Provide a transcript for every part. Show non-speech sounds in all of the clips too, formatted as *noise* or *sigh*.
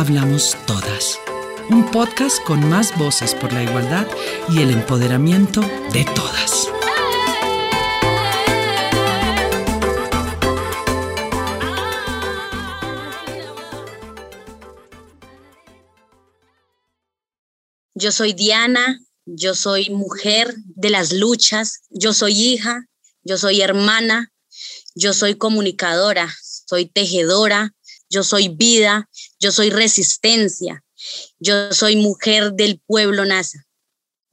hablamos todas. Un podcast con más voces por la igualdad y el empoderamiento de todas. Yo soy Diana, yo soy mujer de las luchas, yo soy hija, yo soy hermana, yo soy comunicadora, soy tejedora, yo soy vida, yo soy resistencia, yo soy mujer del pueblo NASA.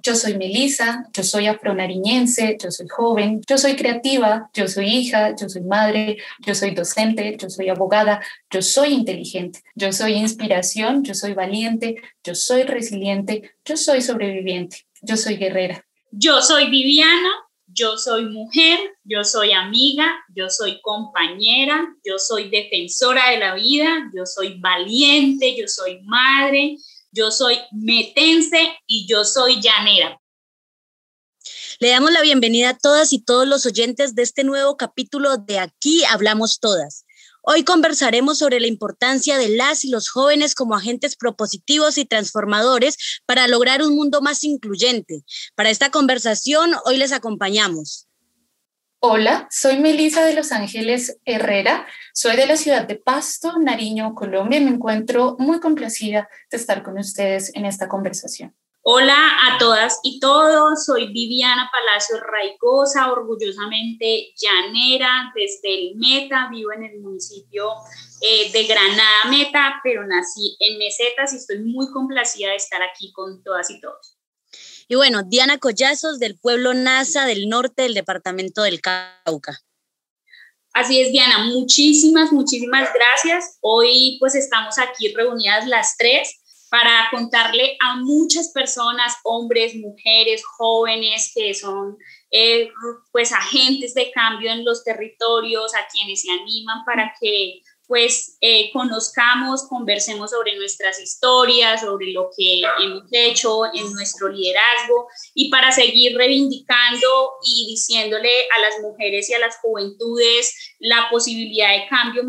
Yo soy Melisa, yo soy afronariñense, yo soy joven, yo soy creativa, yo soy hija, yo soy madre, yo soy docente, yo soy abogada, yo soy inteligente, yo soy inspiración, yo soy valiente, yo soy resiliente, yo soy sobreviviente, yo soy guerrera. Yo soy Viviana, yo soy mujer, yo soy amiga, yo soy compañera, yo soy defensora de la vida, yo soy valiente, yo soy madre, yo soy metense y yo soy llanera. Le damos la bienvenida a todas y todos los oyentes de este nuevo capítulo de Aquí Hablamos Todas. Hoy conversaremos sobre la importancia de las y los jóvenes como agentes propositivos y transformadores para lograr un mundo más incluyente. Para esta conversación, hoy les acompañamos. Hola, soy Melisa de Los Ángeles Herrera, soy de la ciudad de Pasto, Nariño, Colombia, y me encuentro muy complacida de estar con ustedes en esta conversación. Hola a todas y todos, soy Viviana Palacio Raigosa, orgullosamente llanera desde el Meta, vivo en el municipio eh, de Granada Meta, pero nací en Mesetas y estoy muy complacida de estar aquí con todas y todos. Y bueno, Diana Collazos del pueblo Nasa del norte del departamento del Cauca. Así es, Diana, muchísimas, muchísimas gracias. Hoy pues estamos aquí reunidas las tres para contarle a muchas personas, hombres, mujeres, jóvenes que son eh, pues agentes de cambio en los territorios, a quienes se animan para que pues eh, conozcamos, conversemos sobre nuestras historias, sobre lo que hemos hecho en nuestro liderazgo y para seguir reivindicando y diciéndole a las mujeres y a las juventudes la posibilidad de cambio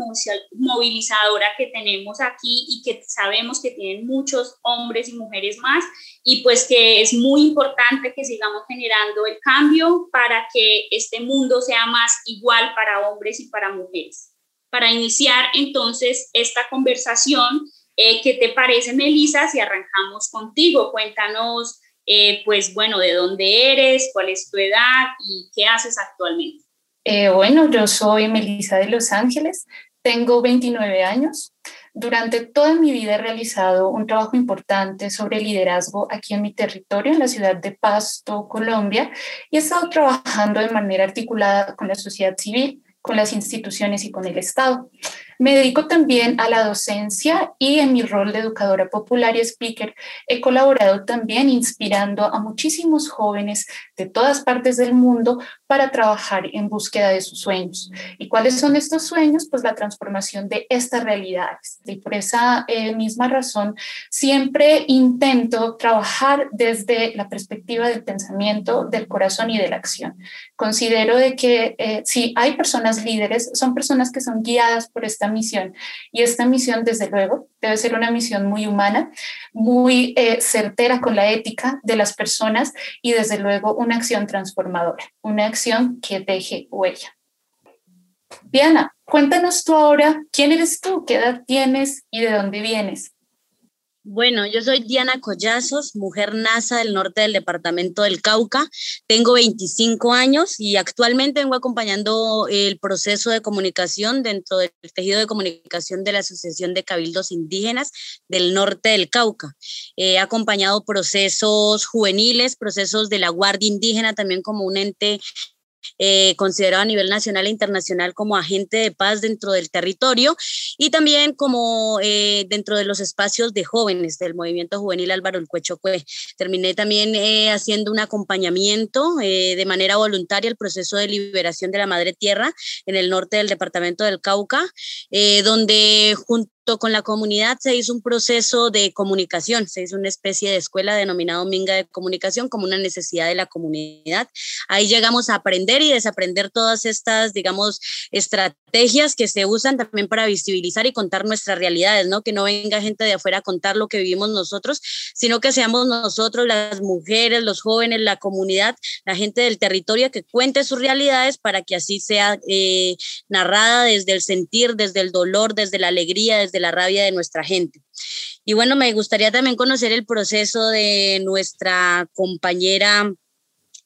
movilizadora que tenemos aquí y que sabemos que tienen muchos hombres y mujeres más y pues que es muy importante que sigamos generando el cambio para que este mundo sea más igual para hombres y para mujeres para iniciar entonces esta conversación. Eh, ¿Qué te parece, Melisa, si arrancamos contigo? Cuéntanos, eh, pues bueno, de dónde eres, cuál es tu edad y qué haces actualmente. Eh, bueno, yo soy Melisa de Los Ángeles, tengo 29 años. Durante toda mi vida he realizado un trabajo importante sobre liderazgo aquí en mi territorio, en la ciudad de Pasto, Colombia, y he estado trabajando de manera articulada con la sociedad civil con las instituciones y con el Estado. Me dedico también a la docencia y en mi rol de educadora popular y speaker he colaborado también inspirando a muchísimos jóvenes de todas partes del mundo para trabajar en búsqueda de sus sueños. ¿Y cuáles son estos sueños? Pues la transformación de estas realidades. Y por esa eh, misma razón siempre intento trabajar desde la perspectiva del pensamiento, del corazón y de la acción. Considero de que eh, si hay personas líderes, son personas que son guiadas por esta misión. Y esta misión, desde luego, debe ser una misión muy humana, muy eh, certera con la ética de las personas y, desde luego, una acción transformadora, una acción que deje huella. Diana, cuéntanos tú ahora quién eres tú, qué edad tienes y de dónde vienes. Bueno, yo soy Diana Collazos, mujer NASA del norte del departamento del Cauca. Tengo 25 años y actualmente vengo acompañando el proceso de comunicación dentro del tejido de comunicación de la Asociación de Cabildos Indígenas del norte del Cauca. He acompañado procesos juveniles, procesos de la Guardia Indígena también como un ente eh, considerado a nivel nacional e internacional como agente de paz dentro del territorio y también como eh, dentro de los espacios de jóvenes del movimiento juvenil Álvaro El Cuechocue. Terminé también eh, haciendo un acompañamiento de manera voluntaria al proceso de liberación de la madre tierra en el norte del departamento del Cauca, donde junto con la comunidad se hizo un proceso de comunicación, se hizo una especie de escuela denominado Minga de Comunicación como una necesidad de la comunidad. Ahí llegamos a aprender y desaprender todas estas, digamos, estrategias que se usan también para visibilizar y contar nuestras realidades, ¿no? Que no venga gente de afuera a contar lo que vivimos nosotros, sino que seamos nosotros, las mujeres, los jóvenes, la comunidad, la gente del territorio que cuente sus realidades para que así sea eh, narrada desde el sentir, desde el dolor, desde la alegría, desde la rabia de nuestra gente. Y bueno, me gustaría también conocer el proceso de nuestra compañera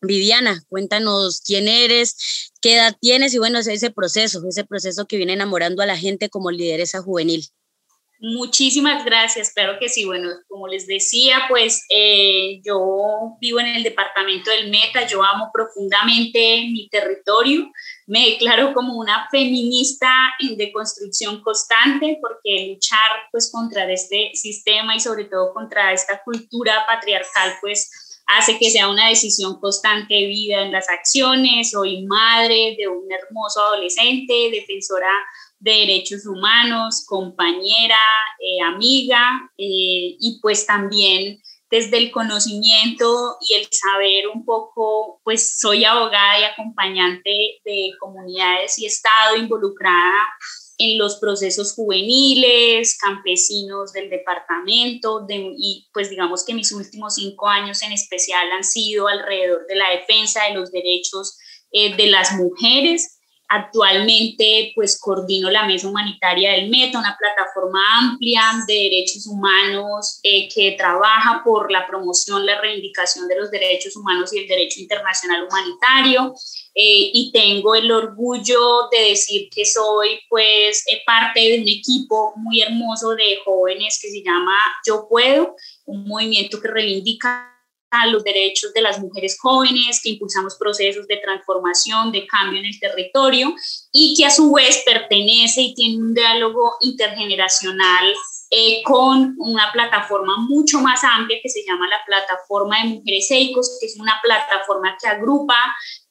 Viviana, cuéntanos quién eres, qué edad tienes y bueno, ese proceso, ese proceso que viene enamorando a la gente como lideresa juvenil. Muchísimas gracias, claro que sí. Bueno, como les decía, pues eh, yo vivo en el departamento del Meta, yo amo profundamente mi territorio, me declaro como una feminista en deconstrucción constante porque luchar pues contra este sistema y sobre todo contra esta cultura patriarcal pues hace que sea una decisión constante de vida en las acciones. Soy madre de un hermoso adolescente, defensora de derechos humanos, compañera, eh, amiga eh, y pues también desde el conocimiento y el saber un poco, pues soy abogada y acompañante de comunidades y he estado involucrada en los procesos juveniles, campesinos del departamento, y pues digamos que mis últimos cinco años en especial han sido alrededor de la defensa de los derechos eh, de las mujeres. Actualmente, pues coordino la Mesa Humanitaria del Meta, una plataforma amplia de derechos humanos eh, que trabaja por la promoción, la reivindicación de los derechos humanos y el derecho internacional humanitario. Eh, y tengo el orgullo de decir que soy pues eh, parte de un equipo muy hermoso de jóvenes que se llama Yo Puedo, un movimiento que reivindica los derechos de las mujeres jóvenes, que impulsamos procesos de transformación, de cambio en el territorio y que a su vez pertenece y tiene un diálogo intergeneracional eh, con una plataforma mucho más amplia que se llama la Plataforma de Mujeres EICOS, que es una plataforma que agrupa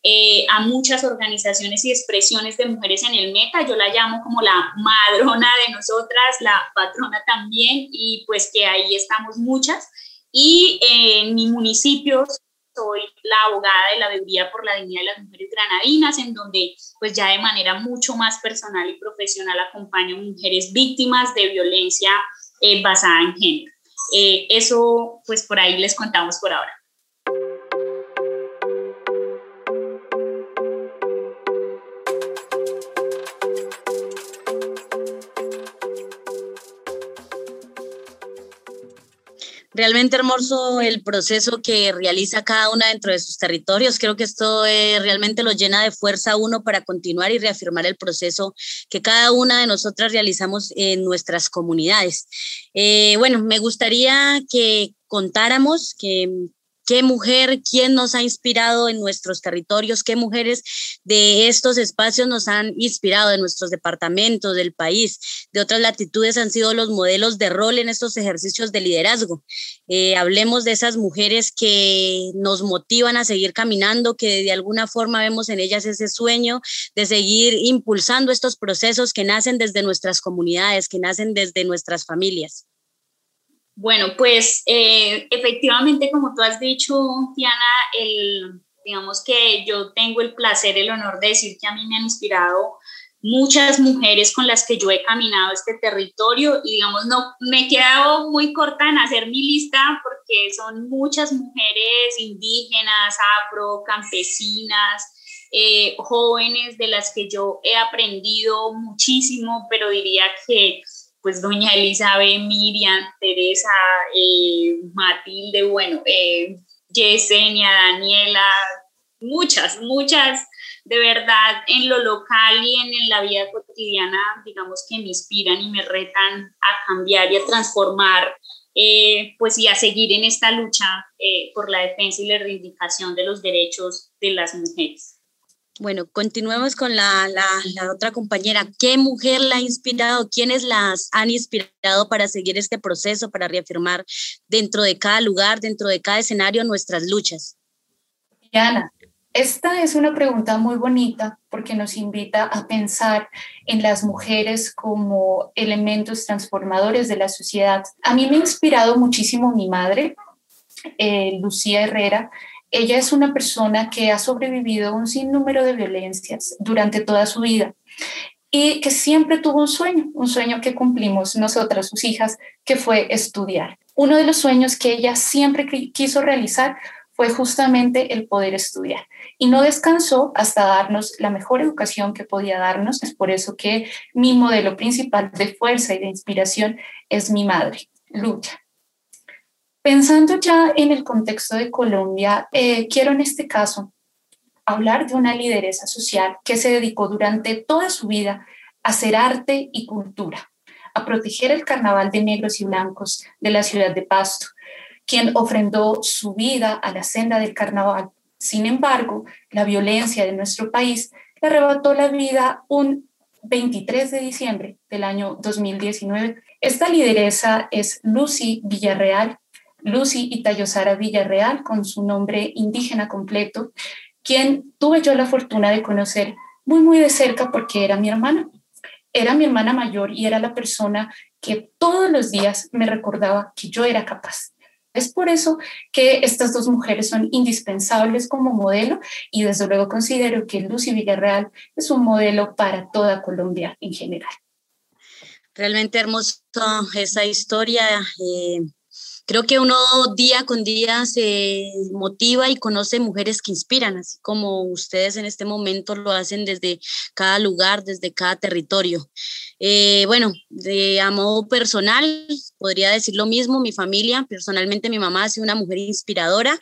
eh, a muchas organizaciones y expresiones de mujeres en el meta. Yo la llamo como la madrona de nosotras, la patrona también, y pues que ahí estamos muchas. Y en mi municipio soy la abogada de la Bebida por la Dignidad de las Mujeres Granadinas, en donde pues ya de manera mucho más personal y profesional acompaño a mujeres víctimas de violencia eh, basada en género. Eh, eso pues por ahí les contamos por ahora. Realmente hermoso el proceso que realiza cada una dentro de sus territorios. Creo que esto eh, realmente lo llena de fuerza uno para continuar y reafirmar el proceso que cada una de nosotras realizamos en nuestras comunidades. Eh, bueno, me gustaría que contáramos, que qué mujer, quién nos ha inspirado en nuestros territorios, qué mujeres de estos espacios nos han inspirado en nuestros departamentos del país, de otras latitudes han sido los modelos de rol en estos ejercicios de liderazgo. Eh, hablemos de esas mujeres que nos motivan a seguir caminando, que de alguna forma vemos en ellas ese sueño de seguir impulsando estos procesos que nacen desde nuestras comunidades, que nacen desde nuestras familias. Bueno, pues eh, efectivamente, como tú has dicho, Diana, el, digamos que yo tengo el placer, el honor de decir que a mí me han inspirado muchas mujeres con las que yo he caminado este territorio y digamos, no, me he quedado muy corta en hacer mi lista porque son muchas mujeres indígenas, afro, campesinas, eh, jóvenes de las que yo he aprendido muchísimo, pero diría que pues doña Elizabeth, Miriam, Teresa, eh, Matilde, bueno, eh, Yesenia, Daniela, muchas, muchas, de verdad, en lo local y en, la vida cotidiana, digamos que me inspiran y me retan a cambiar y a transformar, eh, pues y a seguir en esta lucha por la defensa y la reivindicación de los derechos de las mujeres. Bueno, continuemos con la, otra compañera. ¿Qué mujer la ha inspirado? ¿Quiénes las han inspirado para seguir este proceso, para reafirmar dentro de cada lugar, dentro de cada escenario nuestras luchas? Diana, esta es una pregunta muy bonita porque nos invita a pensar en las mujeres como elementos transformadores de la sociedad. A mí me ha inspirado muchísimo mi madre, eh, Lucía Herrera, ella es una persona que ha sobrevivido a un sinnúmero de violencias durante toda su vida y que siempre tuvo un sueño, un sueño que cumplimos nosotras, sus hijas, que fue estudiar. Uno de los sueños que ella siempre quiso realizar fue justamente el poder estudiar. Y no descansó hasta darnos la mejor educación que podía darnos. Es por eso que mi modelo principal de fuerza y de inspiración es mi madre, Lucha. Pensando ya en el contexto de Colombia, eh, quiero en este caso hablar de una lideresa social que se dedicó durante toda su vida a hacer arte y cultura, a proteger el carnaval de negros y blancos de la ciudad de Pasto, quien ofrendó su vida a la senda del carnaval. Sin embargo, la violencia de nuestro país le arrebató la vida un 23 de diciembre del año 2019. Esta lideresa es Lucy Villarreal, Lucy Itayosara Villarreal, con su nombre indígena completo, quien tuve yo la fortuna de conocer muy, muy de cerca porque era mi hermana. Era mi hermana mayor y era la persona que todos los días me recordaba que yo era capaz. Es por eso que estas dos mujeres son indispensables como modelo y desde luego considero que Lucy Villarreal es un modelo para toda Colombia en general. Realmente hermosa esa historia. Eh, creo que uno día con día se motiva y conoce mujeres que inspiran, así como ustedes en este momento lo hacen desde cada lugar, desde cada territorio. Eh, bueno, de a modo personal, podría decir lo mismo, mi familia, personalmente mi mamá ha sido una mujer inspiradora,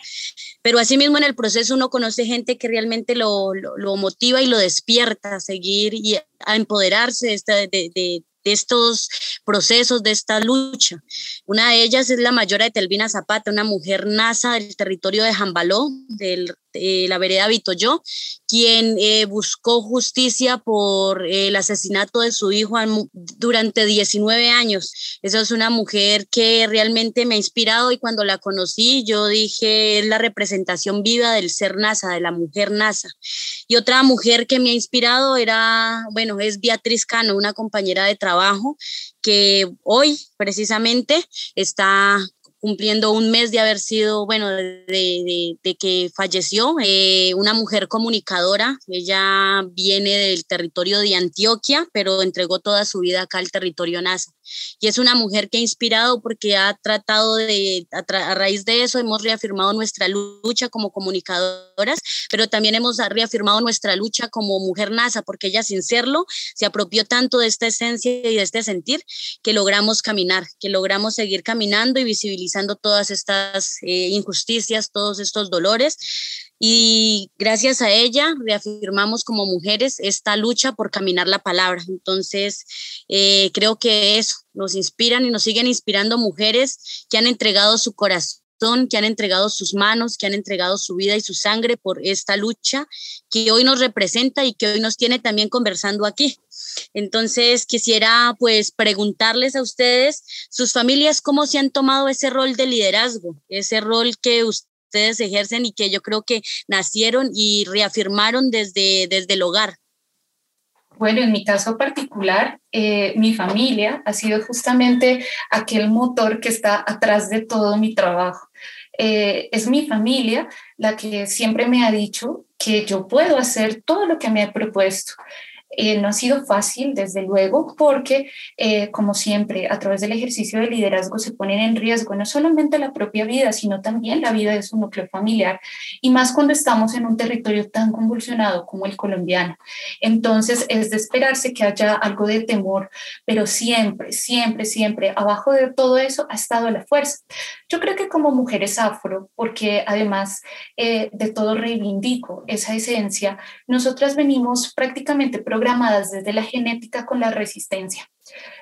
pero asimismo en el proceso uno conoce gente que realmente lo, lo, motiva y lo despierta a seguir y a empoderarse de, de, de estos procesos, de esta lucha. Una de ellas es la mayora de Telvina Zapata, una mujer nasa del territorio de Jambaló, del eh, la vereda Vitoyo, quien eh, buscó justicia por eh, el asesinato de su hijo durante 19 años. Esa es una mujer que realmente me ha inspirado y cuando la conocí yo dije es la representación viva del ser NASA, de la mujer NASA. Y otra mujer que me ha inspirado era, bueno, es Beatriz Cano, una compañera de trabajo que hoy precisamente está cumpliendo un mes de haber sido, bueno, de, que falleció, eh, una mujer comunicadora. Ella viene del territorio de Antioquia, pero entregó toda su vida acá al territorio NASA y es una mujer que ha inspirado porque ha tratado de, a, raíz de eso, hemos reafirmado nuestra lucha como comunicadoras, pero también hemos reafirmado nuestra lucha como mujer NASA, porque ella sin serlo se apropió tanto de esta esencia y de este sentir que logramos caminar, que logramos seguir caminando y visibilizando todas estas eh, injusticias, todos estos dolores y gracias a ella reafirmamos como mujeres esta lucha por caminar la palabra. Entonces, eh, creo que eso nos inspiran y nos siguen inspirando mujeres que han entregado su corazón, que han entregado sus manos, que han entregado su vida y su sangre por esta lucha que hoy nos representa y que hoy nos tiene también conversando aquí. Entonces, quisiera pues preguntarles a ustedes, sus familias, cómo se han tomado ese rol de liderazgo, ese rol que usted ustedes ejercen y que yo creo que nacieron y reafirmaron desde, desde el hogar? Bueno, en mi caso particular, eh, mi familia ha sido justamente aquel motor que está atrás de todo mi trabajo. Eh, es mi familia la que siempre me ha dicho que yo puedo hacer todo lo que me he propuesto. Eh, no ha sido fácil, desde luego, porque, eh, como siempre, a través del ejercicio de liderazgo se ponen en riesgo no solamente la propia vida, sino también la vida de su núcleo familiar, y más cuando estamos en un territorio tan convulsionado como el colombiano. Entonces, es de esperarse que haya algo de temor, pero siempre, siempre, siempre, abajo de todo eso ha estado la fuerza. Yo creo que como mujeres afro, porque además eh, de todo reivindico esa esencia, nosotras venimos prácticamente programadas desde la genética con la resistencia.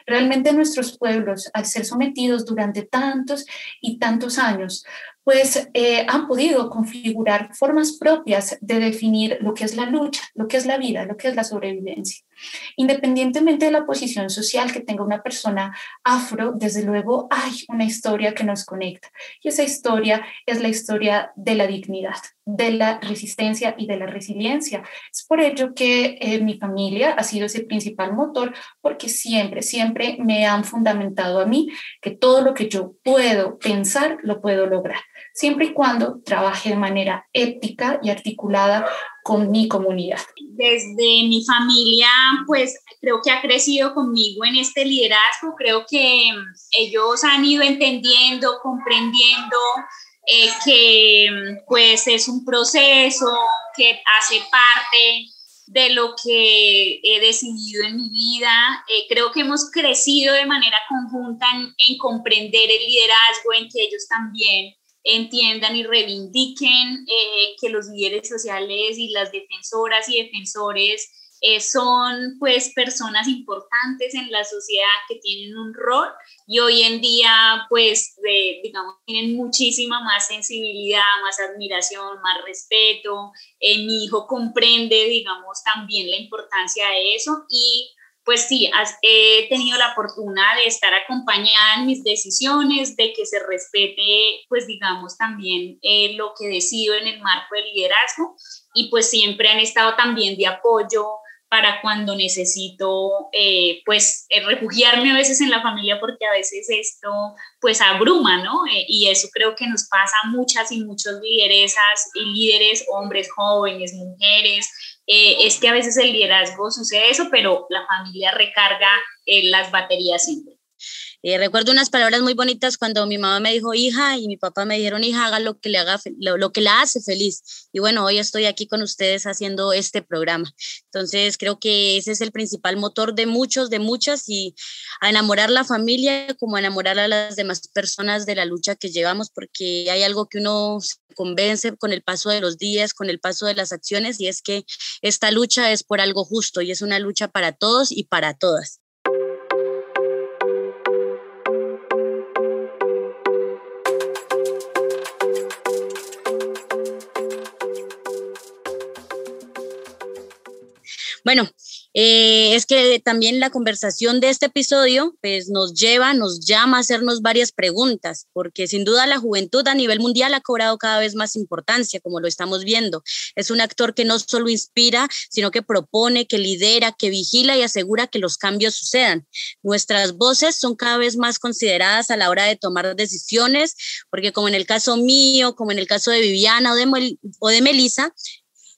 Realmente nuestros pueblos, al ser sometidos durante tantos y tantos años pues eh, han podido configurar formas propias de definir lo que es la lucha, lo que es la vida, lo que es la sobrevivencia. Independientemente de la posición social que tenga una persona afro, desde luego hay una historia que nos conecta. Y esa historia es la historia de la dignidad, de la resistencia y de la resiliencia. Es por ello que eh, mi familia ha sido ese principal motor, porque siempre, siempre me han fundamentado a mí que todo lo que yo puedo pensar lo puedo lograr, siempre y cuando trabaje de manera ética y articulada con mi comunidad. Desde mi familia, pues creo que ha crecido conmigo en este liderazgo, creo que mm, ellos han ido entendiendo, comprendiendo eh, que mm, pues es un proceso que hace parte de lo que he decidido en mi vida. Eh, creo que hemos crecido de manera conjunta en, comprender el liderazgo, en que ellos también entiendan y reivindiquen eh, que los líderes sociales y las defensoras y defensores eh, son pues personas importantes en la sociedad que tienen un rol y hoy en día pues digamos tienen muchísima más sensibilidad, más admiración, más respeto. Eh, mi hijo comprende digamos también la importancia de eso y pues sí, he tenido la fortuna de estar acompañada en mis decisiones, de que se respete, pues digamos, también eh, lo que decido en el marco del liderazgo y pues siempre han estado también de apoyo para cuando necesito, eh, pues, eh, refugiarme a veces en la familia porque a veces esto, pues, abruma, ¿no? Eh, y eso creo que nos pasa a muchas y muchos lideresas y líderes, hombres, jóvenes, mujeres. Es que a veces el liderazgo sucede eso, pero la familia recarga las baterías siempre. Eh, recuerdo unas palabras muy bonitas cuando mi mamá me dijo hija y mi papá me dijeron hija, haga lo que le haga lo, que la hace feliz. Y bueno, hoy estoy aquí con ustedes haciendo este programa. Entonces creo que ese es el principal motor de muchos, de muchas y a enamorar la familia como a enamorar a las demás personas de la lucha que llevamos porque hay algo que uno se convence con el paso de los días, con el paso de las acciones y es que esta lucha es por algo justo y es una lucha para todos y para todas. Bueno, eh, es que también la conversación de este episodio pues, nos lleva, nos llama a hacernos varias preguntas, porque sin duda la juventud a nivel mundial ha cobrado cada vez más importancia, como lo estamos viendo. Es un actor que no solo inspira, sino que propone, que lidera, que vigila y asegura que los cambios sucedan. Nuestras voces son cada vez más consideradas a la hora de tomar decisiones, porque como en el caso mío, como en el caso de Viviana o de, o de Melissa,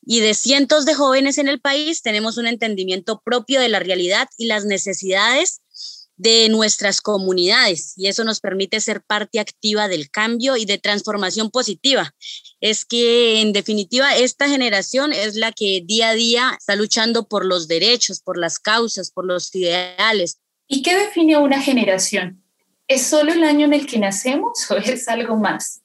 y de cientos de jóvenes en el país tenemos un entendimiento propio de la realidad y las necesidades de nuestras comunidades y eso nos permite ser parte activa del cambio y de transformación positiva. Es que en definitiva esta generación es la que día a día está luchando por los derechos, por las causas, por los ideales. ¿Y qué define una generación? ¿Es solo el año en el que nacemos o es algo más?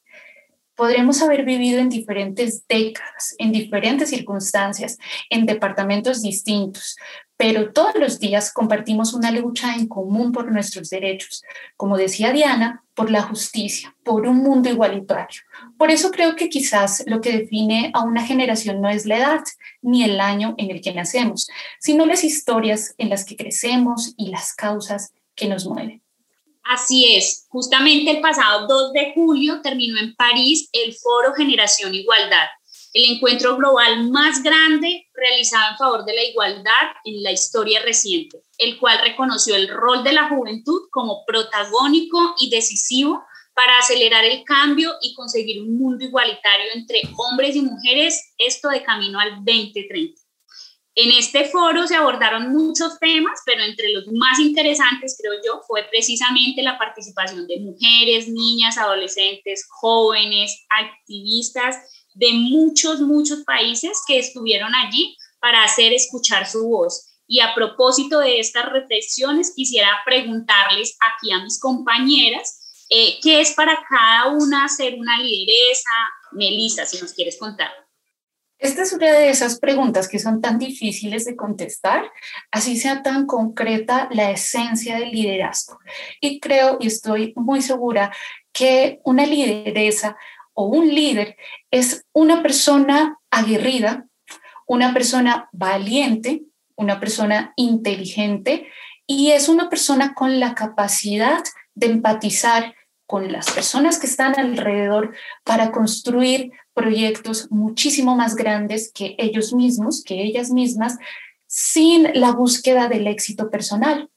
Podremos haber vivido en diferentes décadas, en diferentes circunstancias, en departamentos distintos, pero todos los días compartimos una lucha en común por nuestros derechos, como decía Diana, por la justicia, por un mundo igualitario. Por eso creo que quizás lo que define a una generación no es la edad ni el año en el que nacemos, sino las historias en las que crecemos y las causas que nos mueven. Así es, justamente el pasado 2 de julio terminó en París el Foro Generación Igualdad, el encuentro global más grande realizado en favor de la igualdad en la historia reciente, el cual reconoció el rol de la juventud como protagónico y decisivo para acelerar el cambio y conseguir un mundo igualitario entre hombres y mujeres, esto de camino al 2030. En este foro se abordaron muchos temas, pero entre los más interesantes, creo yo, fue precisamente la participación de mujeres, niñas, adolescentes, jóvenes, activistas de muchos, muchos países que estuvieron allí para hacer escuchar su voz. Y a propósito de estas reflexiones, quisiera preguntarles aquí a mis compañeras, eh, ¿qué es para cada una ser una lideresa? Melissa, si nos quieres contar. Esta es una de esas preguntas que son tan difíciles de contestar, así sea tan concreta la esencia del liderazgo. Y creo y estoy muy segura que una lideresa o un líder es una persona aguerrida, una persona valiente, una persona inteligente y es una persona con la capacidad de empatizar con las personas que están alrededor para construir proyectos muchísimo más grandes que ellos mismos, que ellas mismas, sin la búsqueda del éxito personal.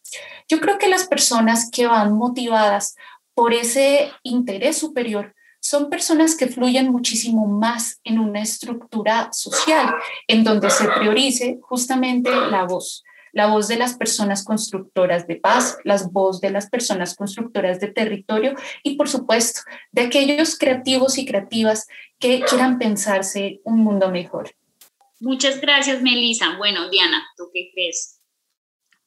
Yo creo que las personas que van motivadas por ese interés superior son personas que fluyen muchísimo más en una estructura social en donde se priorice justamente la voz, la voz de las personas constructoras de paz, la voz de las personas constructoras de territorio y por supuesto de aquellos creativos y creativas que quieran pensarse un mundo mejor. Muchas gracias, Melissa. Bueno, Diana, ¿tú qué crees?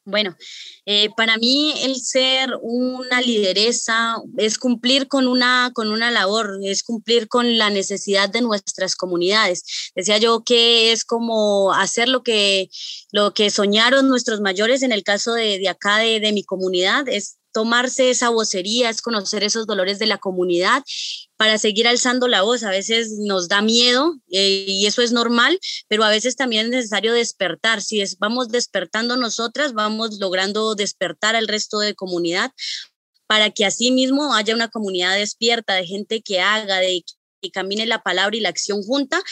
Bueno, eh, para mí el ser una lideresa es cumplir con una, con una labor, es cumplir con la necesidad de nuestras comunidades. Decía yo que es como hacer lo que, lo que soñaron nuestros mayores en el caso de, de acá, de, de mi comunidad, es tomarse esa vocería, es conocer esos dolores de la comunidad para seguir alzando la voz. A veces nos da miedo eh, y eso es normal, pero a veces también es necesario despertar. Si vamos despertando nosotras, vamos logrando despertar al resto de comunidad para que así mismo haya una comunidad despierta de gente que haga, de que camine la palabra y la acción junta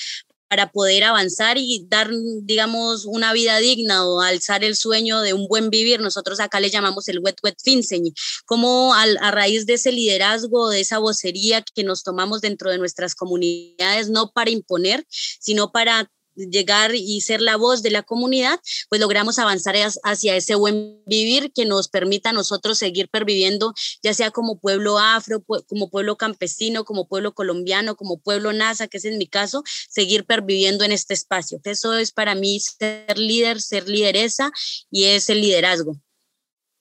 para poder avanzar y dar, digamos, una vida digna o alzar el sueño de un buen vivir. Nosotros acá le llamamos el wet wet finseñi, como a, a raíz de ese liderazgo, de esa vocería que nos tomamos dentro de nuestras comunidades, no para imponer, sino para llegar y ser la voz de la comunidad, pues logramos avanzar hacia ese buen vivir que nos permita a nosotros seguir perviviendo, ya sea como pueblo afro, como pueblo campesino, como pueblo colombiano, como pueblo NASA, que es en mi caso, seguir perviviendo en este espacio. Eso es para mí ser líder, ser lideresa y es el liderazgo.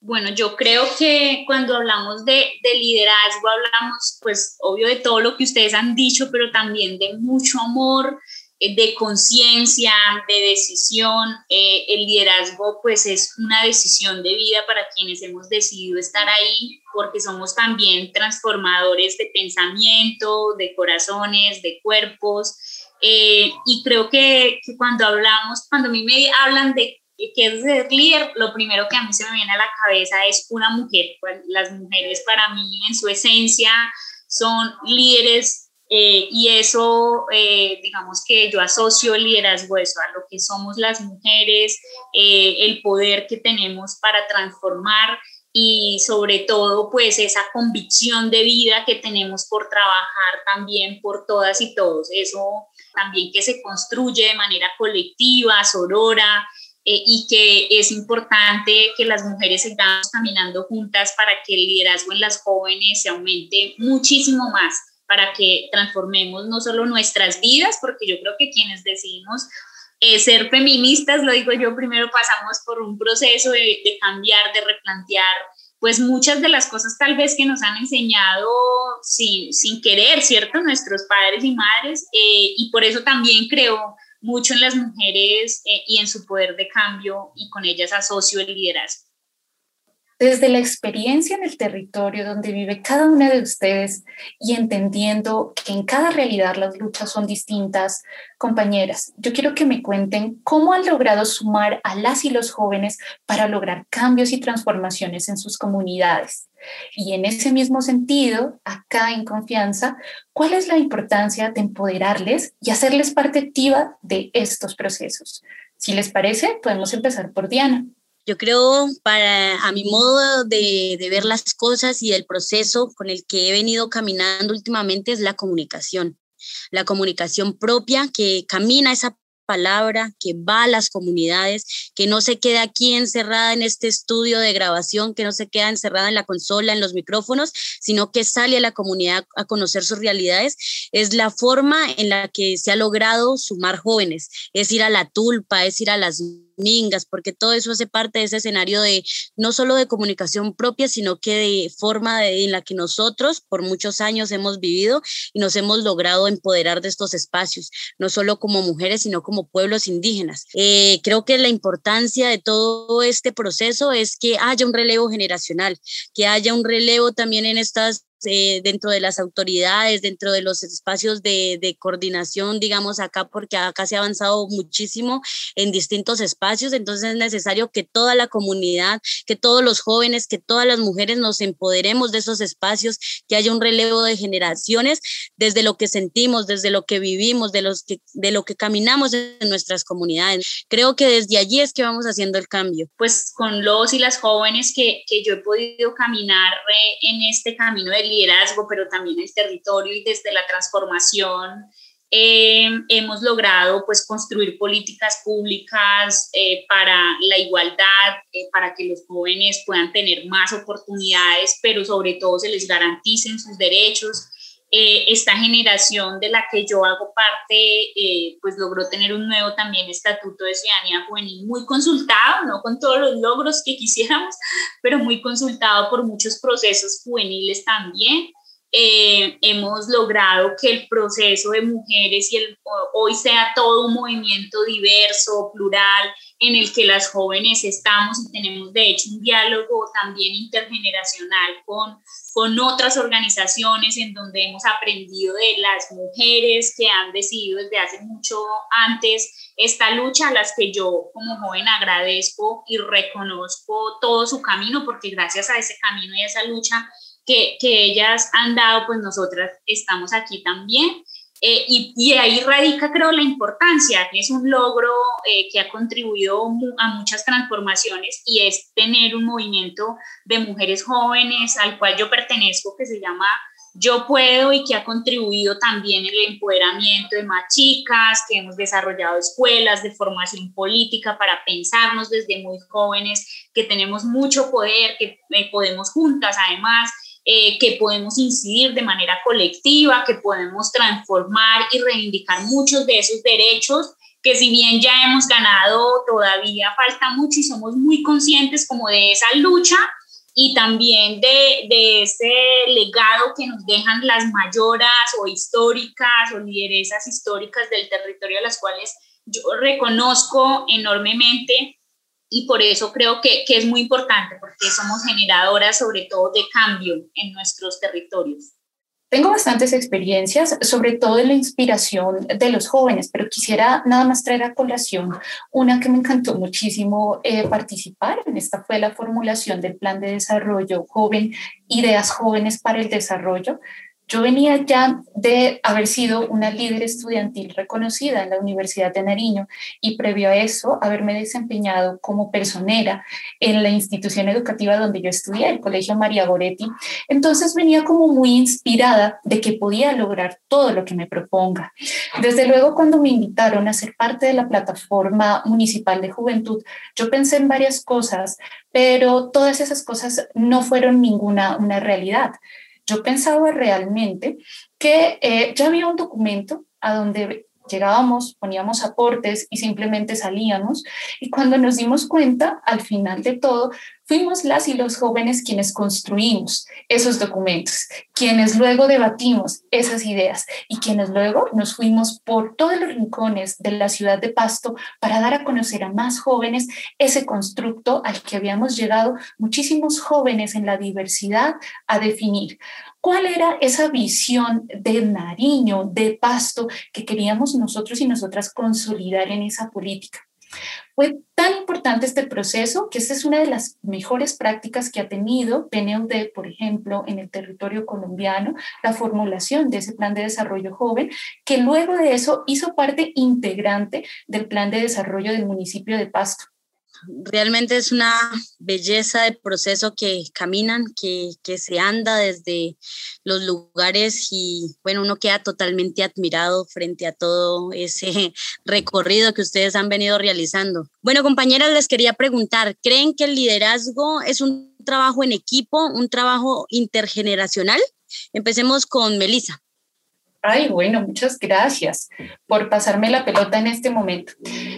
Bueno, yo creo que cuando hablamos de, de, liderazgo, hablamos, pues, obvio de todo lo que ustedes han dicho, pero también de mucho amor, de conciencia, de decisión. Eh, el liderazgo pues es una decisión de vida para quienes hemos decidido estar ahí, porque somos también transformadores de pensamiento, de corazones, de cuerpos. Eh, y creo que, que, cuando hablamos, cuando a mí me hablan de qué es ser líder, lo primero que a mí se me viene a la cabeza es una mujer. Las mujeres para mí en su esencia son líderes eh, y eso, eh, digamos que yo asocio el liderazgo a lo que somos las mujeres, eh, el poder que tenemos para transformar y sobre todo pues esa convicción de vida que tenemos por trabajar también por todas y todos. Eso también que se construye de manera colectiva, sorora, y que es importante que las mujeres sigamos caminando juntas para que el liderazgo en las jóvenes se aumente muchísimo más para que transformemos no solo nuestras vidas, porque yo creo que quienes decidimos eh, ser feministas, lo digo yo, primero pasamos por un proceso de, cambiar, de replantear, pues muchas de las cosas tal vez que nos han enseñado sin, sin querer, ¿cierto? Nuestros padres y madres, eh, y por eso también creo mucho en las mujeres eh, y en su poder de cambio y con ellas asocio el liderazgo desde la experiencia en el territorio donde vive cada una de ustedes y entendiendo que en cada realidad las luchas son distintas, compañeras, yo quiero que me cuenten cómo han logrado sumar a las y los jóvenes para lograr cambios y transformaciones en sus comunidades. Y en ese mismo sentido, acá en confianza, ¿cuál es la importancia de empoderarles y hacerles parte activa de estos procesos? Si les parece, podemos empezar por Diana. Yo creo, para a mi modo de, de, ver las cosas y el proceso con el que he venido caminando últimamente es la comunicación. La comunicación propia que camina esa palabra, que va a las comunidades, que no se queda aquí encerrada en este estudio de grabación, que no se queda encerrada en la consola, en los micrófonos, sino que sale a la comunidad a conocer sus realidades, es la forma en la que se ha logrado sumar jóvenes, es ir a la tulpa, es ir a las mingas, porque todo eso hace parte de ese escenario de no solo de comunicación propia, sino que de forma en la que nosotros por muchos años hemos vivido y nos hemos logrado empoderar de estos espacios, no solo como mujeres, sino como pueblos indígenas. Eh, creo que la importancia de todo este proceso es que haya un relevo generacional, que haya un relevo también en estas eh, dentro de las autoridades, dentro de los espacios de, de, coordinación, digamos, acá, porque acá se ha avanzado muchísimo en distintos espacios, entonces es necesario que toda la comunidad, que todos los jóvenes, que todas las mujeres nos empoderemos de esos espacios, que haya un relevo de generaciones desde lo que sentimos, desde lo que vivimos, de, los que, de lo que caminamos en nuestras comunidades. Creo que desde allí es que vamos haciendo el cambio. Pues con los y las jóvenes que, que yo he podido caminar en este camino del liderazgo, pero también el territorio y desde la transformación, eh, hemos logrado pues construir políticas públicas eh, para la igualdad, eh, para que los jóvenes puedan tener más oportunidades, pero sobre todo se les garanticen sus derechos. Esta generación de la que yo hago parte, pues logró tener un nuevo también estatuto de ciudadanía juvenil muy consultado, no con todos los logros que *laughs* quisiéramos, pero muy consultado por muchos procesos juveniles también. Eh, hemos logrado que el proceso de mujeres y el, hoy sea todo un movimiento diverso, plural, en el que las jóvenes estamos y tenemos de hecho un diálogo también intergeneracional con, con otras organizaciones en donde hemos aprendido de las mujeres que han decidido desde hace mucho antes esta lucha a las que yo como joven agradezco y reconozco todo su camino porque gracias a ese camino y a esa lucha que, ellas han dado, pues nosotras estamos aquí también. Eh, y, ahí radica, creo, la importancia, es un logro eh, que ha contribuido a muchas transformaciones y es tener un movimiento de mujeres jóvenes al cual yo pertenezco, que se llama Yo Puedo y que ha contribuido también el empoderamiento de más chicas, que hemos desarrollado escuelas de formación política para pensarnos desde muy jóvenes, que tenemos mucho poder, que eh, podemos juntas además eh, que podemos incidir de manera colectiva, que podemos transformar y reivindicar muchos de esos derechos que si bien ya hemos ganado, todavía falta mucho y somos muy conscientes como de esa lucha y también de, de ese legado que nos dejan las mayoras o históricas o lideresas históricas del territorio las cuales yo reconozco enormemente y por eso creo que, que, es muy importante, porque somos generadoras sobre todo de cambio en nuestros territorios. Tengo bastantes experiencias, sobre todo en la inspiración de los jóvenes, pero quisiera nada más traer a colación una que me encantó muchísimo eh, participar en. Esta fue la formulación del Plan de Desarrollo Joven, Ideas Jóvenes para el Desarrollo, yo venía ya de haber sido una líder estudiantil reconocida en la Universidad de Nariño y previo a eso haberme desempeñado como personera en la institución educativa donde yo estudié, el Colegio María Goretti. Entonces venía como muy inspirada de que podía lograr todo lo que me proponga. Desde luego cuando me invitaron a ser parte de la plataforma municipal de juventud, yo pensé en varias cosas, pero todas esas cosas no fueron ninguna una realidad. Yo pensaba realmente que eh, ya había un documento a donde llegábamos, poníamos aportes y simplemente salíamos. Y cuando nos dimos cuenta, al final de todo, fuimos las y los jóvenes quienes construimos esos documentos, quienes luego debatimos esas ideas y quienes luego nos fuimos por todos los rincones de la ciudad de Pasto para dar a conocer a más jóvenes ese constructo al que habíamos llegado muchísimos jóvenes en la diversidad a definir. ¿Cuál era esa visión de Nariño, de Pasto, que queríamos nosotros y nosotras consolidar en esa política? Fue tan importante este proceso que esta es una de las mejores prácticas que ha tenido PNUD, por ejemplo, en el territorio colombiano, la formulación de ese plan de desarrollo joven, que luego de eso hizo parte integrante del plan de desarrollo del municipio de Pasto. Realmente es una belleza de proceso que caminan, que, que, se anda desde los lugares y bueno, uno queda totalmente admirado frente a todo ese *laughs* recorrido que ustedes han venido realizando. Bueno, compañeras, les quería preguntar, ¿creen que el liderazgo es un trabajo en equipo, un trabajo intergeneracional? Empecemos con Melissa. Ay, bueno, muchas gracias por pasarme la pelota en este momento.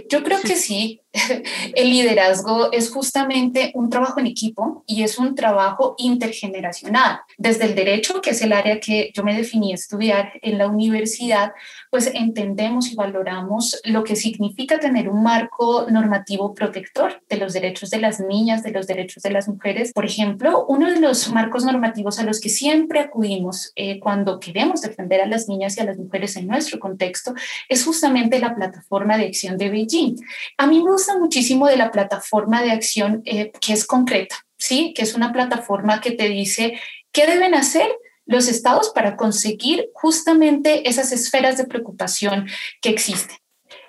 Yo creo que *laughs* sí, *laughs* el liderazgo es justamente un trabajo en equipo y es un trabajo intergeneracional. Desde el derecho, que es el área que yo me definí estudiar en la universidad, pues entendemos y valoramos lo que significa tener un marco normativo protector de los derechos de las niñas, de los derechos de las mujeres. Por ejemplo, uno de los marcos normativos a los que siempre acudimos eh, cuando queremos defender a las niñas y a las mujeres en nuestro contexto es justamente la plataforma de acción de Beijing. A mí me gusta muchísimo de la plataforma de acción eh, que es concreta, ¿sí? Que es una plataforma que te dice qué deben hacer los estados para conseguir justamente esas esferas de preocupación que existen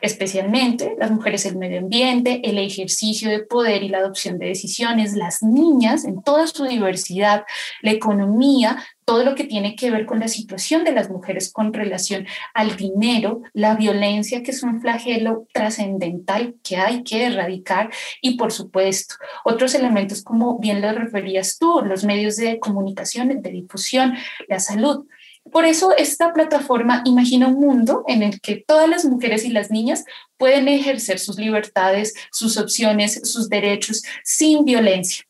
especialmente las mujeres, el medio ambiente, el ejercicio de poder y la adopción de decisiones, las niñas en toda su diversidad, la economía, todo lo que tiene que ver con la situación de las mujeres con relación al dinero, la violencia, que es un flagelo trascendental que hay que erradicar, y por supuesto, otros elementos como bien lo referías tú, los medios de comunicación, de difusión, la salud. Por eso esta plataforma imagina un mundo en el que todas las mujeres y las niñas pueden ejercer sus libertades, sus opciones, sus derechos sin violencia.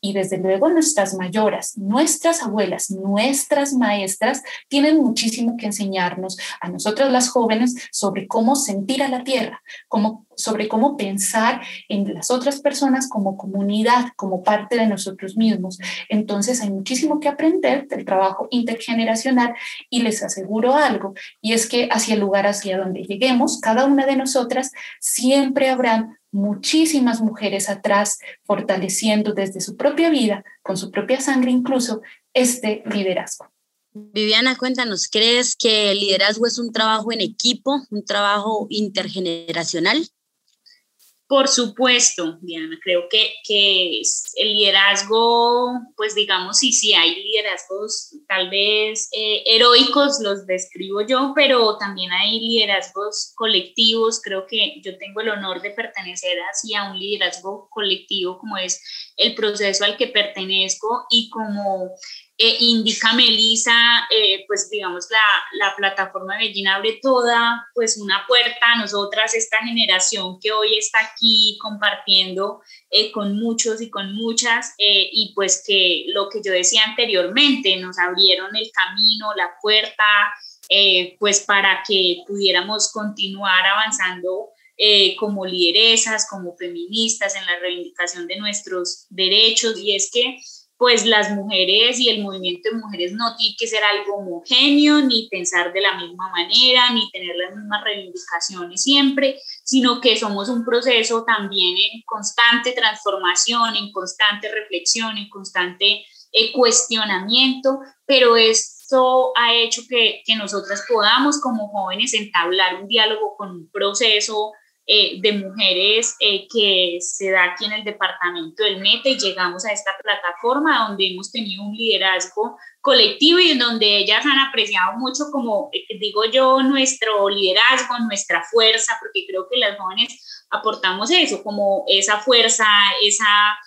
Y desde luego nuestras mayoras, nuestras abuelas, nuestras maestras tienen muchísimo que enseñarnos a nosotras las jóvenes sobre cómo sentir a la tierra, cómo, sobre cómo pensar en las otras personas como comunidad, como parte de nosotros mismos. Entonces hay muchísimo que aprender del trabajo intergeneracional y les aseguro algo, y es que hacia el lugar hacia donde lleguemos, cada una de nosotras siempre habrán muchísimas mujeres atrás, fortaleciendo desde su propia vida, con su propia sangre incluso, este liderazgo. Viviana, cuéntanos, ¿crees que el liderazgo es un trabajo en equipo, un trabajo intergeneracional? Por supuesto, Diana, creo que, que el liderazgo, pues digamos, sí, sí, hay liderazgos tal vez eh, heroicos, los describo yo, pero también hay liderazgos colectivos. Creo que yo tengo el honor de pertenecer hacia un liderazgo colectivo como es el proceso al que pertenezco y como eh, indica Melisa, eh, pues digamos, la, la, plataforma de Bellina abre toda, pues una puerta. A nosotras, esta generación que hoy está aquí compartiendo eh, con muchos y con muchas, y pues que lo que yo decía anteriormente, nos abrieron el camino, la puerta, pues para que pudiéramos continuar avanzando como lideresas, como feministas en la reivindicación de nuestros derechos, y es que pues las mujeres y el movimiento de mujeres no tiene que ser algo homogéneo, ni pensar de la misma manera, ni tener las mismas reivindicaciones siempre, sino que somos un proceso también en constante transformación, en constante reflexión, en constante eh, cuestionamiento, pero esto ha hecho que, que nosotras podamos como jóvenes entablar un diálogo con un proceso eh, de mujeres eh, que se da aquí en el departamento del Meta y llegamos a esta plataforma donde hemos tenido un liderazgo colectivo y en donde ellas han apreciado mucho, como eh, digo yo, nuestro liderazgo, nuestra fuerza, porque creo que las jóvenes aportamos eso, como esa fuerza, esa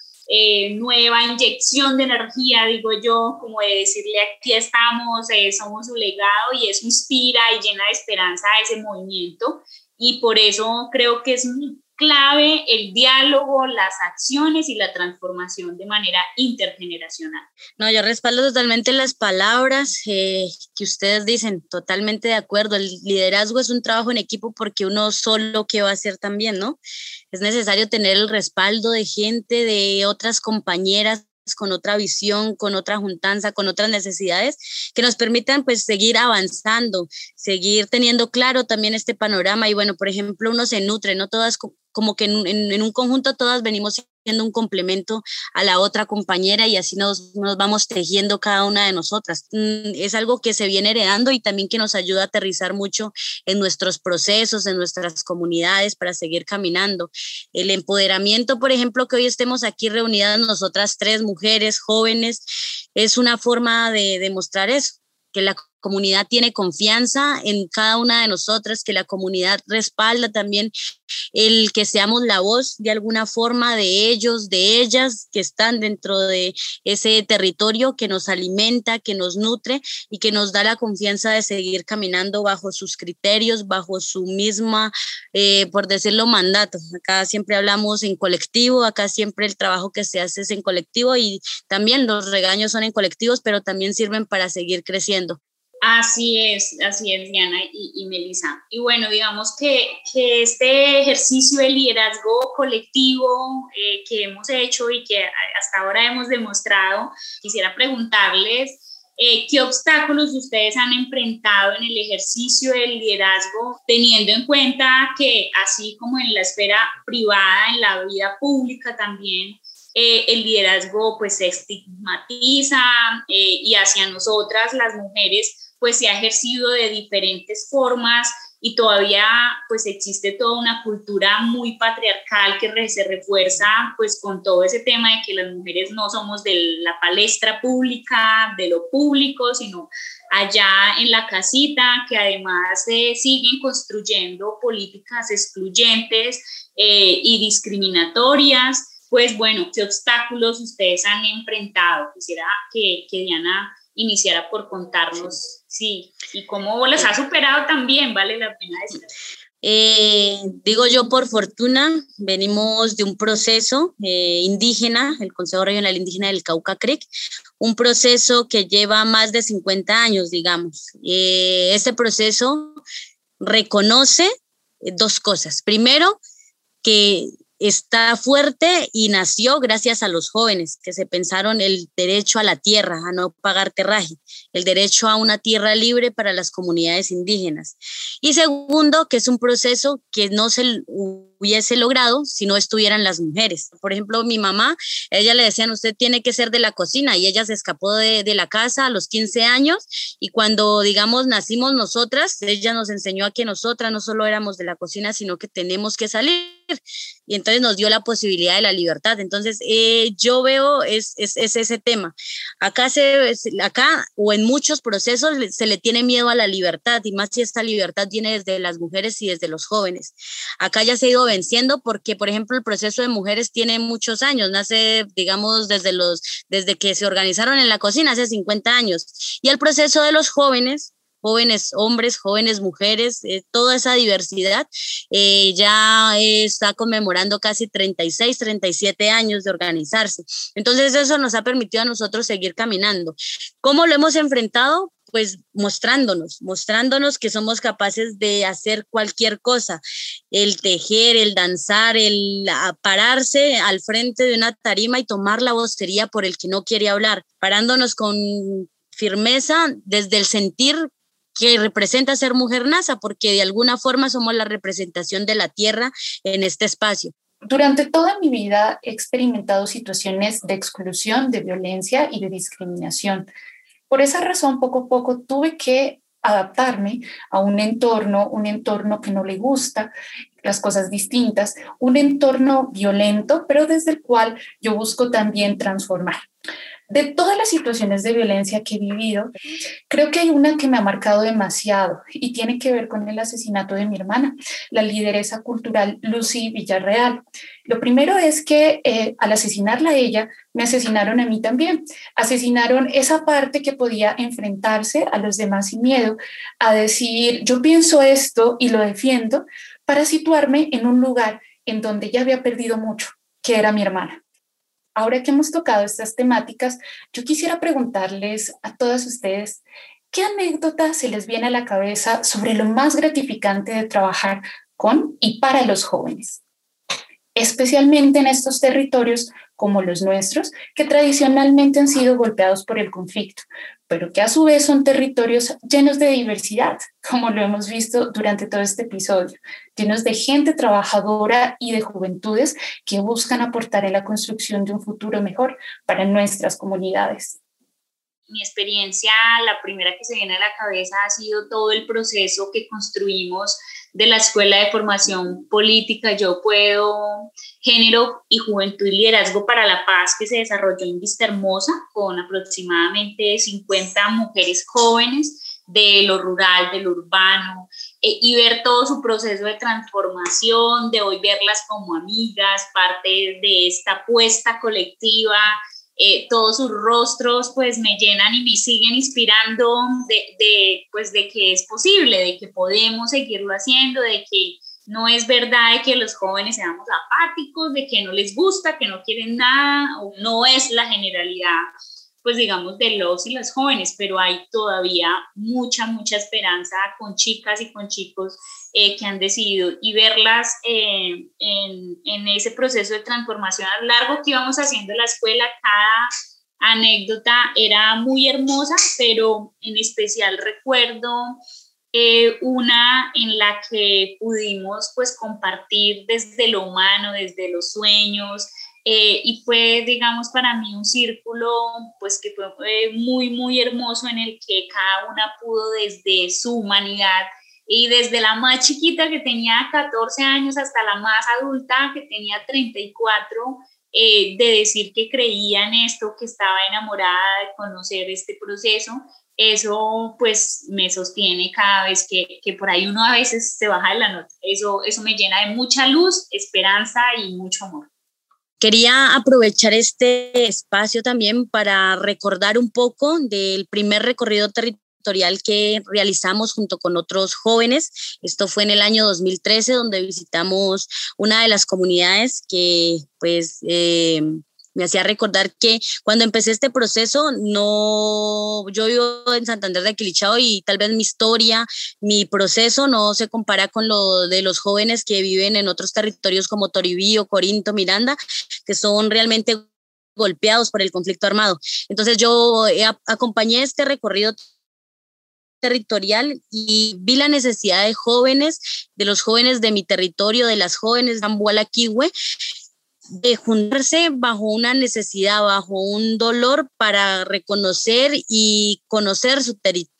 nueva inyección de energía, digo yo, como de decirle aquí estamos, somos su legado y eso inspira y llena de esperanza a ese movimiento y por eso creo que es clave el diálogo, las acciones y la transformación de manera intergeneracional. No, yo respaldo totalmente las palabras eh, que ustedes dicen, totalmente de acuerdo. El liderazgo es un trabajo en equipo porque uno solo que va a hacer también, ¿no? Es necesario tener el respaldo de gente, de otras compañeras con otra visión, con otra juntanza, con otras necesidades que nos permitan pues seguir avanzando, seguir teniendo claro también este panorama. Y bueno, por ejemplo, uno se nutre, no todas como que en, un conjunto todas venimos siendo un complemento a la otra compañera y así nos, nos, vamos tejiendo cada una de nosotras. Mm, es algo que se viene heredando y también que nos ayuda a aterrizar mucho en nuestros procesos, en nuestras comunidades para seguir caminando. El empoderamiento, por ejemplo, que hoy estemos aquí reunidas nosotras tres mujeres jóvenes, es una forma de demostrar eso que la comunidad tiene confianza en cada una de nosotras, que la comunidad respalda también el que seamos la voz de alguna forma de ellos, de ellas que están dentro de ese territorio que nos alimenta, que nos nutre y que nos da la confianza de seguir caminando bajo sus criterios, bajo su misma, eh, por decirlo, mandato. Acá siempre hablamos en colectivo, acá siempre el trabajo que se hace es en colectivo y también los regaños son en colectivos, pero también sirven para seguir creciendo. Así es, así es, Diana y, Melissa. Y bueno, digamos que, que, este ejercicio de liderazgo colectivo eh, que hemos hecho y que hasta ahora hemos demostrado, quisiera preguntarles eh, qué obstáculos ustedes han enfrentado en el ejercicio del liderazgo, teniendo en cuenta que así como en la esfera privada, en la vida pública también, eh, el liderazgo pues se estigmatiza y hacia nosotras las mujeres pues se ha ejercido de diferentes formas y todavía pues existe toda una cultura muy patriarcal que se refuerza pues con todo ese tema de que las mujeres no somos de la palestra pública, de lo público, sino allá en la casita, que además se siguen construyendo políticas excluyentes eh, y discriminatorias. Pues bueno, ¿qué obstáculos ustedes han enfrentado? Quisiera que, que Diana iniciara por contarnos, sí, y cómo las ha superado también, vale la pena decir. Eh, digo yo, por fortuna, venimos de un proceso eh, indígena, el Consejo Regional Indígena del Cauca Creek, un proceso que lleva más de 50 años, digamos. Eh, este proceso reconoce dos cosas. Primero, que está fuerte y nació gracias a los jóvenes que se pensaron el derecho a la tierra, a no pagar terraje, el derecho a una tierra libre para las comunidades indígenas. Y segundo, que es un proceso que no se hubiese logrado si no estuvieran las mujeres. Por ejemplo, mi mamá, ella le decían, usted tiene que ser de la cocina y ella se escapó de, de la casa a los 15 años y cuando, digamos, nacimos nosotras, ella nos enseñó a que nosotras no solo éramos de la cocina, sino que tenemos que salir y entonces nos dio la posibilidad de la libertad. Entonces, eh, yo veo es, es, ese tema. Acá, se, acá o en muchos procesos se le tiene miedo a la libertad y más si esta libertad viene desde las mujeres y desde los jóvenes. Acá ya se ha ido venciendo porque, por ejemplo, el proceso de mujeres tiene muchos años, nace, digamos, desde, los, desde que se organizaron en la cocina hace 50 años. Y el proceso de los jóvenes jóvenes hombres, jóvenes mujeres, eh, toda esa diversidad, eh, ya está conmemorando casi 36, 37 años de organizarse. Entonces eso nos ha permitido a nosotros seguir caminando. ¿Cómo lo hemos enfrentado? Pues mostrándonos, mostrándonos que somos capaces de hacer cualquier cosa, el tejer, el danzar, el pararse al frente de una tarima y tomar la vocería por el que no quiere hablar, parándonos con firmeza desde el sentir que representa ser mujer NASA, porque de alguna forma somos la representación de la tierra en este espacio. Durante toda mi vida he experimentado situaciones de exclusión, de violencia y de discriminación. Por esa razón, poco a poco tuve que adaptarme a un entorno, un entorno que no le gusta, las cosas distintas, un entorno violento, pero desde el cual yo busco también transformar. De todas las situaciones de violencia que he vivido, creo que hay una que me ha marcado demasiado y tiene que ver con el asesinato de mi hermana, la lideresa cultural Lucy Villarreal. Lo primero es que eh, al asesinarla a ella, me asesinaron a mí también. Asesinaron esa parte que podía enfrentarse a los demás sin miedo, a decir, yo pienso esto y lo defiendo, para situarme en un lugar en donde ya había perdido mucho, que era mi hermana ahora que hemos tocado estas temáticas, yo quisiera preguntarles a todas ustedes, ¿qué anécdota se les viene a la cabeza sobre lo más gratificante de trabajar con y para los jóvenes? Especialmente en estos territorios como los nuestros, que tradicionalmente han sido golpeados por el conflicto, pero que a su vez son territorios llenos de diversidad, como lo hemos visto durante todo este episodio, llenos de gente trabajadora y de juventudes que buscan aportar en la construcción de un futuro mejor para nuestras comunidades. Mi experiencia, la primera que se viene a la cabeza ha sido todo el proceso que construimos de la Escuela de Formación Política Yo Puedo, Género y Juventud y Liderazgo para la Paz que se desarrolló en Vista Hermosa con aproximadamente 50 mujeres jóvenes de lo rural, de lo urbano, eh, y ver todo su proceso de transformación, de hoy verlas como amigas, parte de esta apuesta colectiva, eh, todos sus rostros pues me llenan y me siguen inspirando de, de, pues, de que es posible, de que podemos seguirlo haciendo, de que no es verdad de que los jóvenes seamos apáticos, de que no les gusta, que no quieren nada, o no es la generalidad pues digamos, de los y las jóvenes, pero hay todavía mucha, mucha esperanza con chicas y con chicos eh, que han decidido y verlas eh, en, en, ese proceso de transformación a lo largo que íbamos haciendo en la escuela, cada anécdota era muy hermosa, pero en especial recuerdo eh, una en la que pudimos pues compartir desde lo humano, desde los sueños, eh, y fue, digamos, para mí un círculo, pues que fue muy, muy hermoso en el que cada una pudo desde su humanidad y desde la más chiquita que tenía 14 años hasta la más adulta que tenía 34, eh, de decir que creía en esto, que estaba enamorada de conocer este proceso, eso pues me sostiene cada vez que, que, por ahí uno a veces se baja de la nota. Eso, eso me llena de mucha luz, esperanza y mucho amor. Quería aprovechar este espacio también para recordar un poco del primer recorrido territorial que realizamos junto con otros jóvenes. Esto fue en el año 2013, donde visitamos una de las comunidades que pues eh, me hacía recordar que cuando empecé este proceso, no, yo vivo en Santander de Aquilichao y tal vez mi historia, mi proceso no se compara con lo de los jóvenes que viven en otros territorios como Toribío, Corinto, Miranda, que son realmente golpeados por el conflicto armado. Entonces yo acompañé este recorrido territorial y vi la necesidad de jóvenes, de los jóvenes de mi territorio, de las jóvenes de Ambuala Kiwe, de juntarse bajo una necesidad, bajo un dolor para reconocer y conocer su,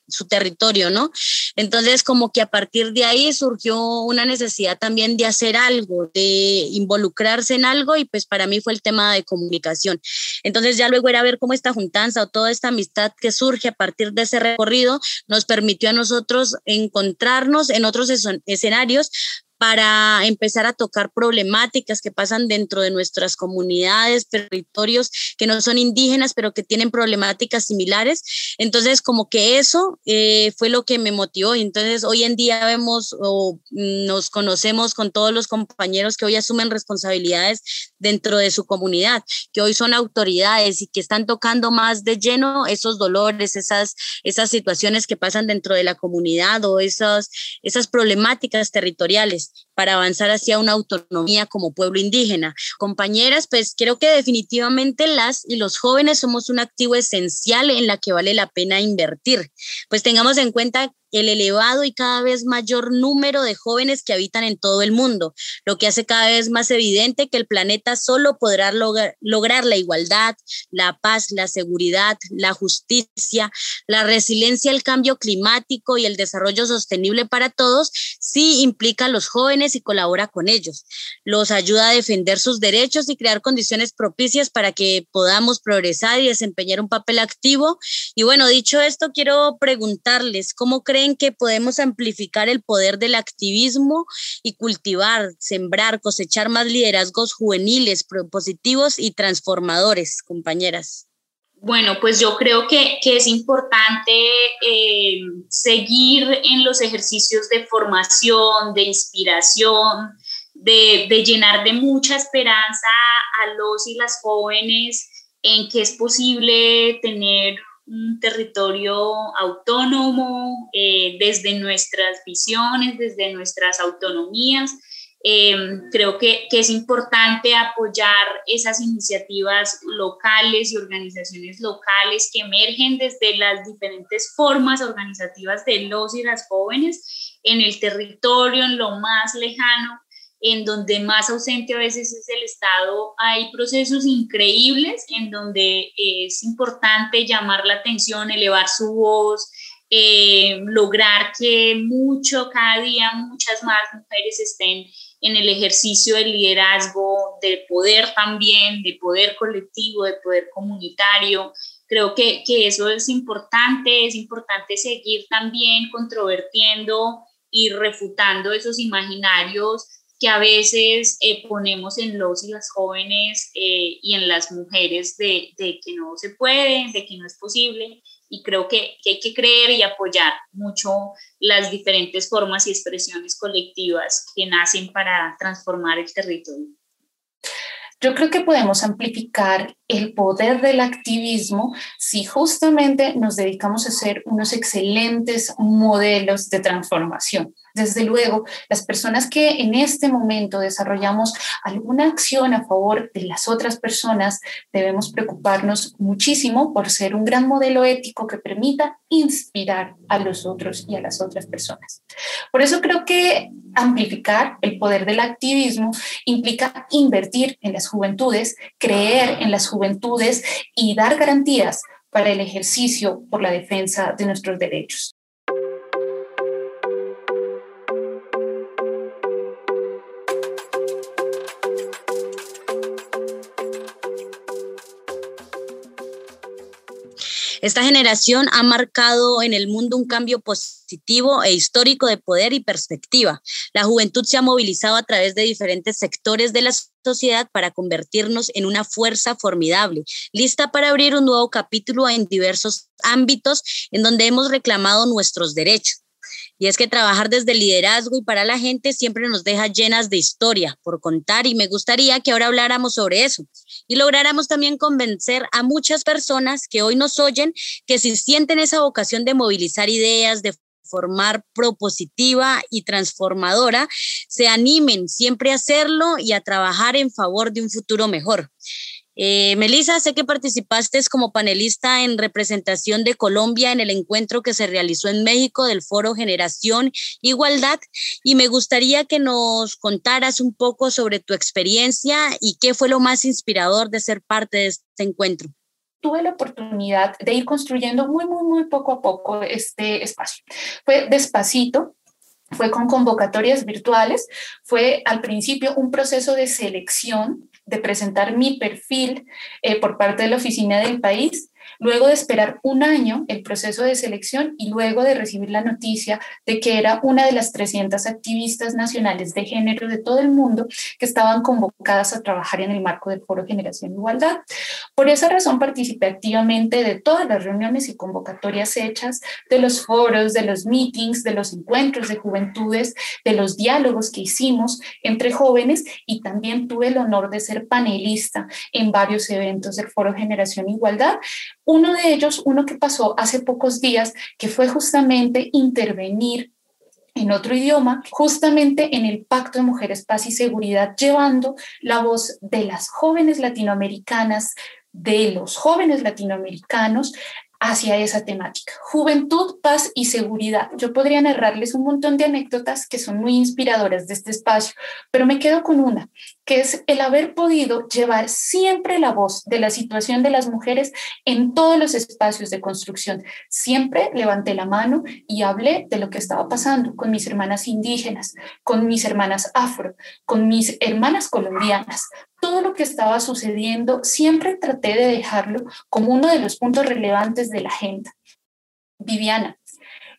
su territorio, ¿no? Entonces, como que a partir de ahí surgió una necesidad también de hacer algo, de involucrarse en algo y pues para mí fue el tema de comunicación. Entonces ya luego era ver cómo esta juntanza o toda esta amistad que surge a partir de ese recorrido nos permitió a nosotros encontrarnos en otros escenarios para empezar a tocar problemáticas que pasan dentro de nuestras comunidades, territorios que no son indígenas, pero que tienen problemáticas similares. Entonces, como que eso eh, fue lo que me motivó. Entonces, hoy en día vemos o nos conocemos con todos los compañeros que hoy asumen responsabilidades dentro de su comunidad, que hoy son autoridades y que están tocando más de lleno esos dolores, esas, esas situaciones que pasan dentro de la comunidad o esas, esas problemáticas territoriales para avanzar hacia una autonomía como pueblo indígena. Compañeras, pues creo que definitivamente las y los jóvenes somos un activo esencial en la que vale la pena invertir. Pues tengamos en cuenta el elevado y cada vez mayor número de jóvenes que habitan en todo el mundo, lo que hace cada vez más evidente que el planeta solo podrá lograr, la igualdad, la paz, la seguridad, la justicia, la resiliencia al cambio climático y el desarrollo sostenible para todos si implica a los jóvenes y colabora con ellos. Los ayuda a defender sus derechos y crear condiciones propicias para que podamos progresar y desempeñar un papel activo. Y bueno, dicho esto, quiero preguntarles, ¿cómo creen que podemos amplificar el poder del activismo y cultivar, sembrar, cosechar más liderazgos juveniles, propositivos y transformadores, compañeras? Bueno, pues yo creo que, que es importante eh, seguir en los ejercicios de formación, de inspiración, de, de, llenar de mucha esperanza a los y las jóvenes en que es posible tener un territorio autónomo eh, desde nuestras visiones, desde nuestras autonomías. Eh, creo que, que, es importante apoyar esas iniciativas locales y organizaciones locales que emergen desde las diferentes formas organizativas de los y las jóvenes en el territorio, en lo más lejano, en donde más ausente a veces es el Estado, hay procesos increíbles en donde es importante llamar la atención, elevar su voz, eh, lograr que mucho, cada día muchas más mujeres estén en el ejercicio del liderazgo, de poder también, de poder colectivo, de poder comunitario. Creo que, que eso es importante, es importante seguir también controvertiendo y refutando esos imaginarios que a veces eh, ponemos en los y las jóvenes eh, y en las mujeres de, que no se puede, de que no es posible. Y creo que, hay que creer y apoyar mucho las diferentes formas y expresiones colectivas que nacen para transformar el territorio. Yo creo que podemos amplificar el poder del activismo si justamente nos dedicamos a ser unos excelentes modelos de transformación. Desde luego, las personas que en este momento desarrollamos alguna acción a favor de las otras personas, debemos preocuparnos muchísimo por ser un gran modelo ético que permita inspirar a los otros y a las otras personas. Por eso creo que amplificar el poder del activismo implica invertir en las juventudes, creer en las juventudes y dar garantías para el ejercicio por la defensa de nuestros derechos. Esta generación ha marcado en el mundo un cambio positivo e histórico de poder y perspectiva. La juventud se ha movilizado a través de diferentes sectores de la sociedad para convertirnos en una fuerza formidable, lista para abrir un nuevo capítulo en diversos ámbitos en donde hemos reclamado nuestros derechos. Y es que trabajar desde liderazgo y para la gente siempre nos deja llenas de historia por contar y me gustaría que ahora habláramos sobre eso y lográramos también convencer a muchas personas que hoy nos oyen que si sienten esa vocación de movilizar ideas, de formar propositiva y transformadora, se animen siempre a hacerlo y a trabajar en favor de un futuro mejor. Eh, Melissa, sé que participaste como panelista en representación de Colombia en el encuentro que se realizó en México del Foro Generación Igualdad y me gustaría que nos contaras un poco sobre tu experiencia y qué fue lo más inspirador de ser parte de este encuentro tuve la oportunidad de ir construyendo muy, muy, muy poco a poco este espacio. Fue despacito, fue con convocatorias virtuales, fue al principio un proceso de selección de presentar mi perfil eh, por parte de la oficina del país luego de esperar un año el proceso de selección y luego de recibir la noticia de que era una de las 300 activistas nacionales de género de todo el mundo que estaban convocadas a trabajar en el marco del Foro Generación Igualdad. Por esa razón participé activamente de todas las reuniones y convocatorias hechas, de los foros, de los meetings, de los encuentros de juventudes, de los diálogos que hicimos entre jóvenes y también tuve el honor de ser panelista en varios eventos del Foro Generación Igualdad, uno de ellos, uno que pasó hace pocos días, que fue justamente intervenir en otro idioma, justamente en el Pacto de Mujeres, Paz y Seguridad, llevando la voz de las jóvenes latinoamericanas, de los jóvenes latinoamericanos hacia esa temática. Juventud, paz y seguridad. Yo podría narrarles un montón de anécdotas que son muy inspiradoras de este espacio, pero me quedo con una, que es el haber podido llevar siempre la voz de la situación de las mujeres en todos los espacios de construcción. Siempre levanté la mano y hablé de lo que estaba pasando con mis hermanas indígenas, con mis hermanas afro, con mis hermanas colombianas, todo lo que estaba sucediendo, siempre traté de dejarlo como uno de los puntos relevantes de la agenda. Viviana,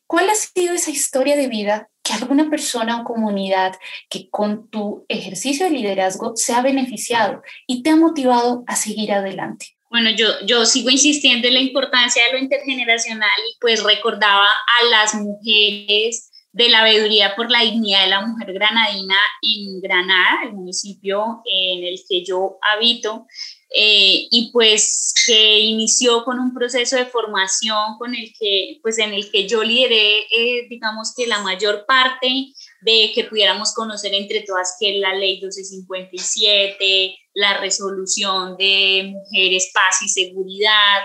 ¿cuál ha sido esa historia de vida que alguna persona o comunidad que con tu ejercicio de liderazgo se ha beneficiado y te ha motivado a seguir adelante? Bueno, yo, yo sigo insistiendo en la importancia de lo intergeneracional y pues recordaba a las mujeres de la veeduría por la dignidad de la mujer granadina en Granada, el municipio en el que yo habito, eh, y pues que inició con un proceso de formación con el que, pues en el que yo lideré, eh, digamos que la mayor parte de que pudiéramos conocer entre todas que la ley 1257, la resolución de mujeres, paz y seguridad,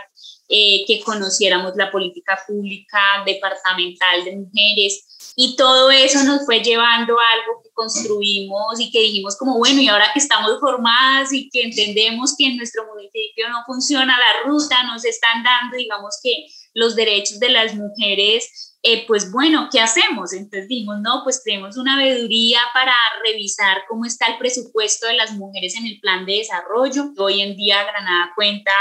eh, que conociéramos la política pública departamental de mujeres, y todo eso nos fue llevando a algo que construimos y que dijimos como, bueno, y ahora que estamos formadas y que entendemos que en nuestro municipio no funciona la ruta, nos están dando, digamos que los derechos de las mujeres, eh, pues bueno, ¿qué hacemos? Entonces dijimos, no, pues tenemos una veeduría para revisar cómo está el presupuesto de las mujeres en el plan de desarrollo. Hoy en día Granada cuenta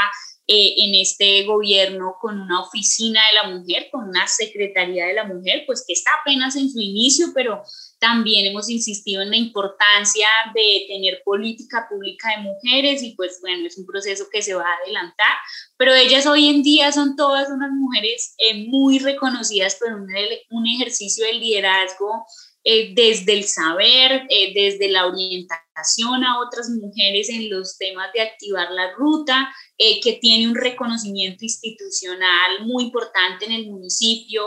eh, en este gobierno con una oficina de la mujer, con una secretaría de la mujer, pues que está apenas en su inicio, pero también hemos insistido en la importancia de tener política pública de mujeres y pues bueno, es un proceso que se va a adelantar, pero ellas hoy en día son todas unas mujeres eh, muy reconocidas por un, un ejercicio de liderazgo eh, desde el saber, eh, desde la orientación a otras mujeres en los temas de activar la ruta, eh, que tiene un reconocimiento institucional muy importante en el municipio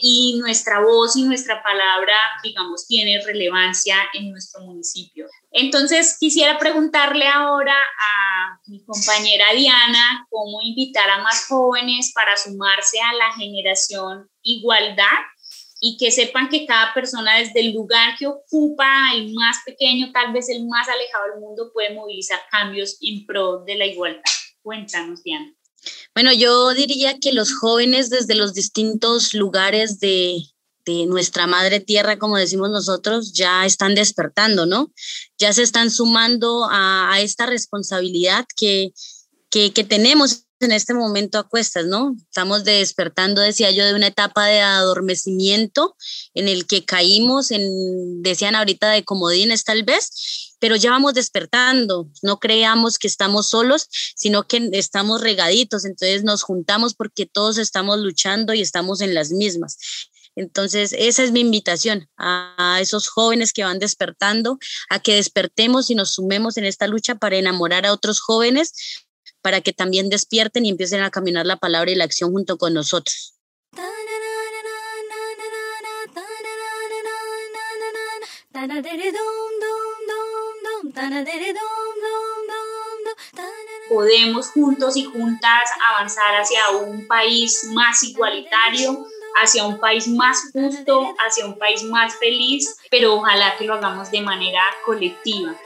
y nuestra voz y nuestra palabra, digamos, tiene relevancia en nuestro municipio. Entonces, quisiera preguntarle ahora a mi compañera Diana cómo invitar a más jóvenes para sumarse a la generación igualdad y que sepan que cada persona desde el lugar que ocupa, el más pequeño, tal vez el más alejado del mundo, puede movilizar cambios en pro de la igualdad. Cuéntanos, Diana. Bueno, yo diría que los jóvenes desde los distintos lugares de, de nuestra madre tierra, como decimos nosotros, ya están despertando, ¿no? Ya se están sumando a, esta responsabilidad que, que tenemos en este momento a cuestas, ¿no? Estamos despertando, decía yo, de una etapa de adormecimiento en el que caímos en, decían ahorita, de comodines tal vez, pero ya vamos despertando. No creamos que estamos solos, sino que estamos regaditos. Entonces nos juntamos porque todos estamos luchando y estamos en las mismas. Entonces, esa es mi invitación a, esos jóvenes que van despertando, a que despertemos y nos sumemos en esta lucha para enamorar a otros jóvenes, para que también despierten y empiecen a caminar la palabra y la acción junto con nosotros. Podemos juntos y juntas avanzar hacia un país más igualitario, hacia un país más justo, hacia un país más feliz, pero ojalá que lo hagamos de manera colectiva.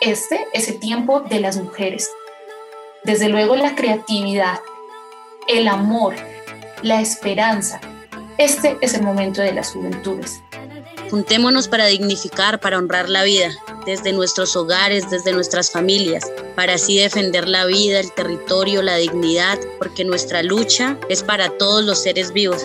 Este es el tiempo de las mujeres desde luego la creatividad, el amor, la esperanza. Este es el momento de las juventudes. Juntémonos para dignificar, para honrar la vida, desde nuestros hogares, desde nuestras familias, para así defender la vida, el territorio, la dignidad, porque nuestra lucha es para todos los seres vivos.